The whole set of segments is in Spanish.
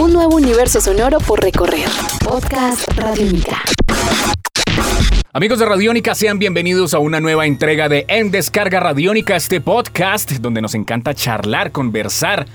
Un nuevo universo sonoro por recorrer. Podcast Radiónica. Amigos de Radiónica, sean bienvenidos a una nueva entrega de En Descarga Radiónica, este podcast donde nos encanta charlar, conversar,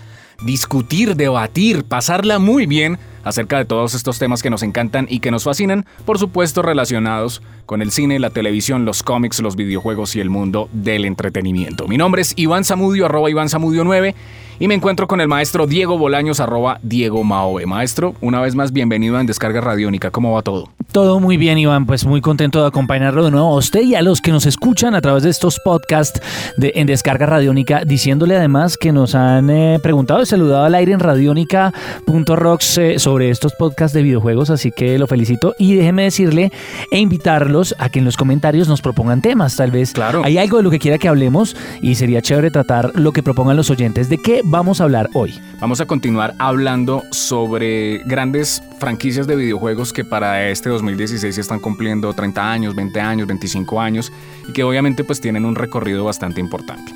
discutir, debatir, pasarla muy bien acerca de todos estos temas que nos encantan y que nos fascinan, por supuesto relacionados con el cine, la televisión, los cómics, los videojuegos y el mundo del entretenimiento. Mi nombre es Iván Zamudio, arroba Iván Zamudio 9, y me encuentro con el maestro Diego Bolaños, arroba Diego Maoe. Maestro, una vez más, bienvenido a En Descarga Radiónica. ¿Cómo va todo? Todo muy bien, Iván. Pues muy contento de acompañarlo de nuevo a usted y a los que nos escuchan a través de estos podcasts de, en Descarga Radiónica, diciéndole además que nos han eh, preguntado y saludado al aire en radiónica.rocks eh, sobre estos podcasts de videojuegos, así que lo felicito y déjeme decirle e invitarlos a que en los comentarios nos propongan temas. Tal vez Claro. hay algo de lo que quiera que hablemos y sería chévere tratar lo que propongan los oyentes. ¿De qué vamos a hablar hoy? Vamos a continuar hablando sobre grandes franquicias de videojuegos que para este 2016 están cumpliendo 30 años, 20 años, 25 años y que obviamente pues tienen un recorrido bastante importante.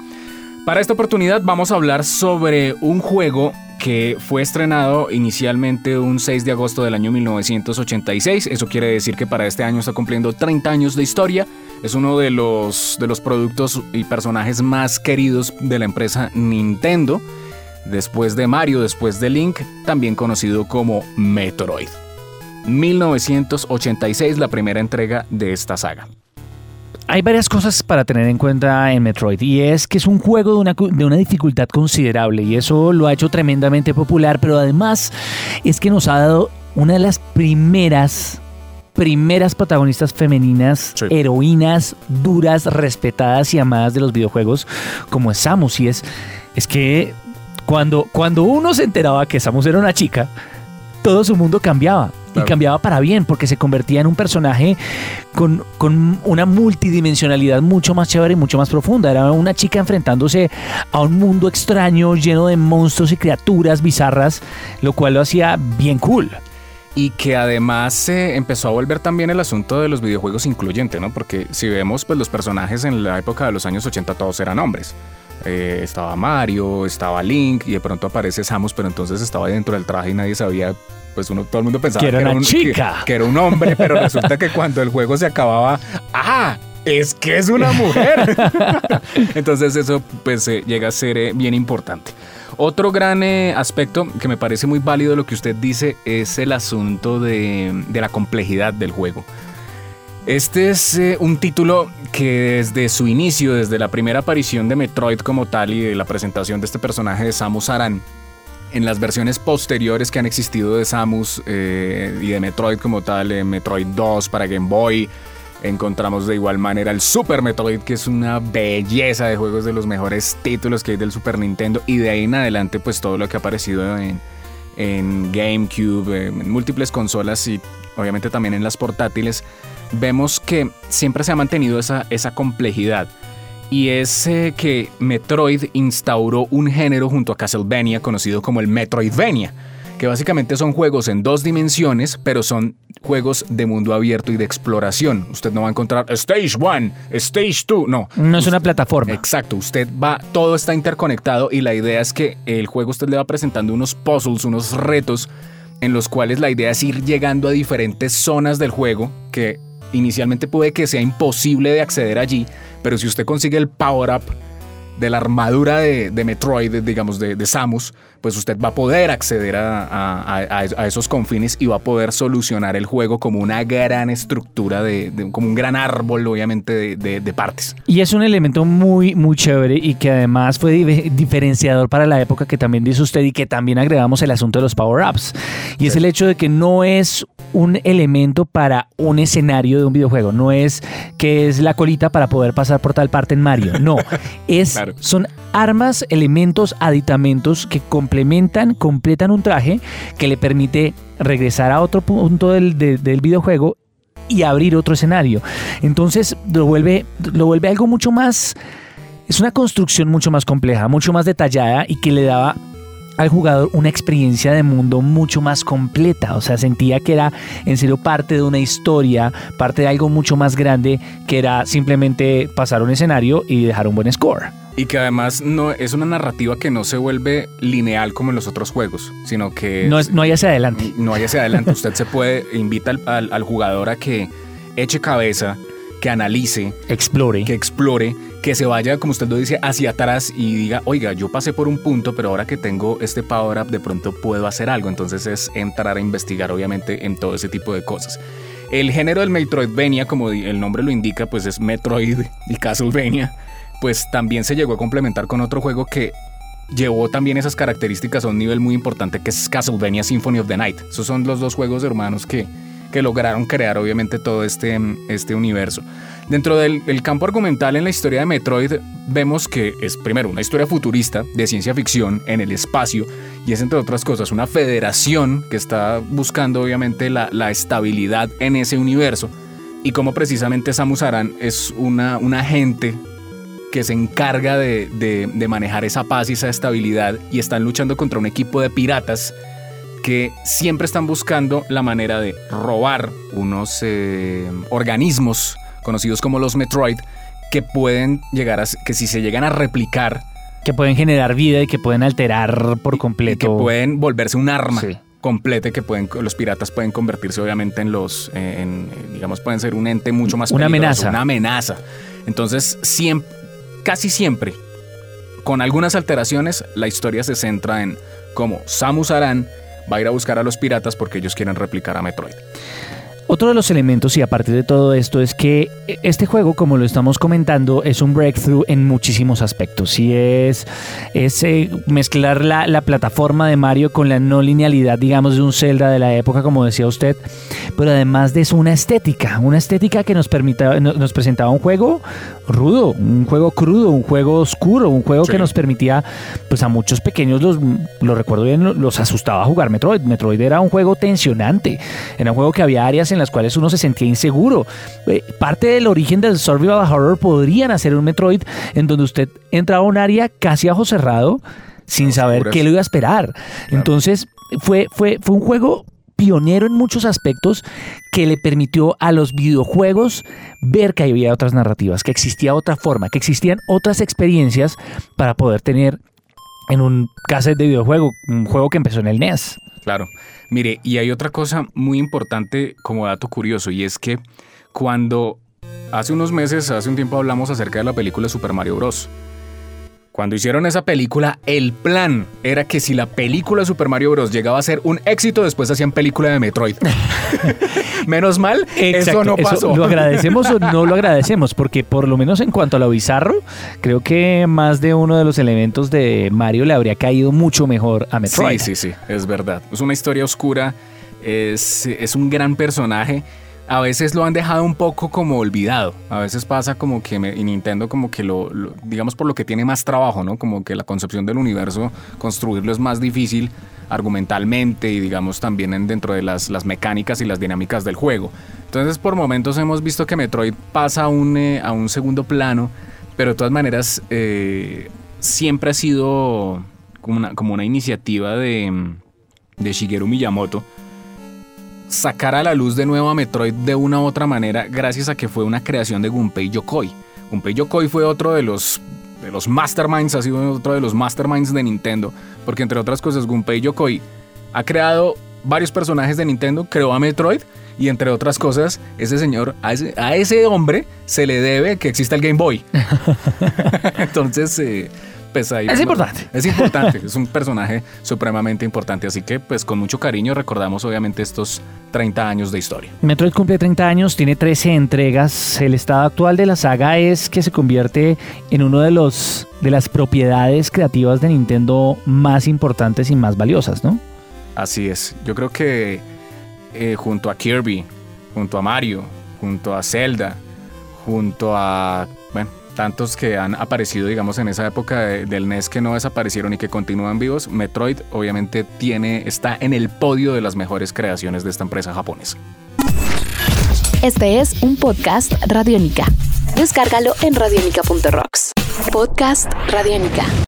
Para esta oportunidad vamos a hablar sobre un juego que fue estrenado inicialmente un 6 de agosto del año 1986. Eso quiere decir que para este año está cumpliendo 30 años de historia. Es uno de los, de los productos y personajes más queridos de la empresa Nintendo. Después de Mario, después de Link, también conocido como Metroid. 1986, la primera entrega de esta saga. Hay varias cosas para tener en cuenta en Metroid y es que es un juego de una, de una dificultad considerable y eso lo ha hecho tremendamente popular, pero además es que nos ha dado una de las primeras primeras protagonistas femeninas, Sí. heroínas duras, respetadas y amadas de los videojuegos como es Samus y es es que cuando cuando uno se enteraba que Samus era una chica, todo su mundo cambiaba. Claro. Y cambiaba para bien, porque se convertía en un personaje con, con una multidimensionalidad mucho más chévere y mucho más profunda. Era una chica enfrentándose a un mundo extraño, lleno de monstruos y criaturas bizarras, lo cual lo hacía bien cool. Y que además se empezó a volver también el asunto de los videojuegos incluyente, ¿no? Porque si vemos, pues los personajes en la época de los años 80 todos eran hombres. Eh, estaba Mario, estaba Link y de pronto aparece Samus, pero entonces estaba dentro del traje y nadie sabía, pues uno, todo el mundo pensaba Que era una un, chica. Que, que era un hombre, pero resulta que cuando el juego se acababa, ¡ah! Es que es una mujer. Entonces eso pues eh, llega a ser eh, bien importante. Otro gran eh, aspecto que me parece muy válido lo que usted dice es el asunto de, de la complejidad del juego. Este es eh, un título que desde su inicio, desde la primera aparición de Metroid como tal y de la presentación de este personaje de Samus Aran, en las versiones posteriores que han existido de Samus eh, y de Metroid como tal, en Metroid 2 para Game Boy, encontramos de igual manera el Super Metroid, que es una belleza de juegos de los mejores títulos que hay del Super Nintendo, y de ahí en adelante pues todo lo que ha aparecido en, en GameCube, en múltiples consolas y obviamente también en las portátiles, vemos que siempre se ha mantenido esa, esa complejidad. Y es eh, que Metroid instauró un género junto a Castlevania conocido como el Metroidvania, que básicamente son juegos en dos dimensiones, pero son juegos de mundo abierto y de exploración. Usted no va a encontrar Stage 1, Stage 2, no. No es una plataforma. Exacto, usted va, todo está interconectado y la idea es que el juego usted le va presentando unos puzzles, unos retos en los cuales la idea es ir llegando a diferentes zonas del juego que inicialmente puede que sea imposible de acceder allí, pero si usted consigue el power up de la armadura de, de Metroid, digamos, de, de Samus, pues usted va a poder acceder a, a- a- a esos confines y va a poder solucionar el juego como una gran estructura, de, de- como un gran árbol, obviamente, de- partes. Y es un elemento muy, muy chévere y que además fue di- diferenciador para la época que también dice usted y que también agregamos el asunto de los power-ups. Y es el hecho de que no es un elemento para un escenario de un videojuego, no es que es la colita para poder pasar por tal parte en Mario, no, es, Claro. son armas, elementos, aditamentos que complementan, completan un traje que le permite regresar a otro punto del, de- del videojuego y abrir otro escenario. Entonces lo vuelve, lo vuelve algo mucho más, es una construcción mucho más compleja, mucho más detallada y que le daba al jugador una experiencia de mundo mucho más completa. O sea, sentía que era en serio parte de una historia, parte de algo mucho más grande que era simplemente pasar un escenario y dejar un buen score. Y que además no es una narrativa que no se vuelve lineal como en los otros juegos, sino que No, es, no hay hacia adelante. no hay hacia adelante. Usted se puede, invita al, al- al jugador a que eche cabeza, que analice, Explore. que explore, que se vaya, como usted lo dice, hacia atrás y diga, oiga, yo pasé por un punto, pero ahora que tengo este power up, de pronto puedo hacer algo. Entonces es entrar a investigar, obviamente, en todo ese tipo de cosas. El género del Metroidvania, como el nombre lo indica, pues es Metroid y Castlevania, pues también se llegó a complementar con otro juego que llevó también esas características a un nivel muy importante, que es Castlevania Symphony of the Night. Esos son los dos juegos hermanos que, que lograron crear obviamente todo este, este universo. Dentro del, del campo argumental en la historia de Metroid vemos que es primero una historia futurista de ciencia ficción en el espacio y es entre otras cosas una federación que está buscando obviamente la, la estabilidad en ese universo y como precisamente Samus Aran es una, un agente que se encarga de, de- de manejar esa paz y esa estabilidad y están luchando contra un equipo de piratas que siempre están buscando la manera de robar unos eh, organismos conocidos como los Metroid que pueden llegar a que si se llegan a replicar Que pueden generar vida y que pueden alterar por y completo. que pueden volverse un arma Sí. completa y que pueden los piratas pueden convertirse obviamente en los eh, en, eh, digamos pueden ser un ente mucho más Una amenaza. una amenaza entonces siempre casi siempre con algunas alteraciones la historia se centra en cómo Samus Aran va a ir a buscar a los piratas porque ellos quieren replicar a Metroid Otro de los elementos y a partir de todo esto es que este juego, como lo estamos comentando, es un breakthrough en muchísimos aspectos. Y es, es eh, mezclar la, la plataforma de Mario con la no linealidad, digamos, de un Zelda de la época, como decía usted. Pero además de eso, una estética, una estética que nos, permita, no- nos presentaba un juego rudo, un juego crudo, un juego oscuro, un juego Sí. que nos permitía, pues a muchos pequeños, los, lo recuerdo bien, los asustaba jugar Metroid. Metroid era un juego tensionante, era un juego que había áreas en las cuales uno se sentía inseguro. Eh, Parte del origen del survival horror podrían hacer un Metroid en donde usted entraba a un área casi a ojo cerrado sin saber qué lo iba a esperar. Entonces fue, fue, fue un juego pionero en muchos aspectos que le permitió a los videojuegos ver que había otras narrativas, que existía otra forma, que existían otras experiencias para poder tener en un cassette de videojuego, un juego que empezó en el NES. Claro. Mire, y hay otra cosa muy importante como dato curioso, y es que cuando hace unos meses, hace un tiempo hablamos acerca de la película Super Mario Bros. Cuando hicieron esa película, el plan era que si la película Super Mario Bros. llegaba a ser un éxito, después hacían película de Metroid. Menos mal, eso no pasó. ¿Lo agradecemos o no lo agradecemos? Porque por lo menos en cuanto a lo bizarro, creo que más de uno de los elementos de Mario le habría caído mucho mejor a Metroid. Sí, sí, sí, es verdad. Es una historia oscura, es, es un gran personaje. A veces lo han dejado un poco como olvidado. A veces pasa como que me- Nintendo como que lo, lo- digamos por lo que tiene más trabajo, ¿no? Como que la concepción del universo, construirlo es más difícil argumentalmente y digamos también en- dentro de las, las mecánicas y las dinámicas del juego. Entonces por momentos hemos visto que Metroid pasa a un, eh, a un segundo plano, pero de todas maneras eh, siempre ha sido como una, como una iniciativa de, de Shigeru Miyamoto sacar a la luz de nuevo a Metroid de una u otra manera gracias a que fue una creación de Gunpei Yokoi. Gunpei Yokoi fue otro de los, de los masterminds, ha sido otro de los masterminds de Nintendo, porque entre otras cosas Gunpei Yokoi ha creado varios personajes de Nintendo, creó a Metroid y entre otras cosas, ese señor, a ese, a ese hombre se le debe que exista el Game Boy. Entonces, eh, pues. Es importante. Es importante, es un personaje supremamente importante, así que pues con mucho cariño recordamos obviamente estos 30 años de historia. Metroid cumple 30 años, tiene 13 entregas. El estado actual de la saga es que se convierte en uno de los de las propiedades creativas de Nintendo más importantes y más valiosas, ¿no? Así es, yo creo que eh, junto a Kirby, junto a Mario, junto a Zelda, junto a, bueno, tantos que han aparecido, digamos, en esa época de- del NES que no desaparecieron y que continúan vivos, Metroid obviamente tiene, está en el podio de las mejores creaciones de esta empresa japonesa. Este es un podcast Radiónica. Descárgalo en radiónica.rocks. Podcast Radiónica.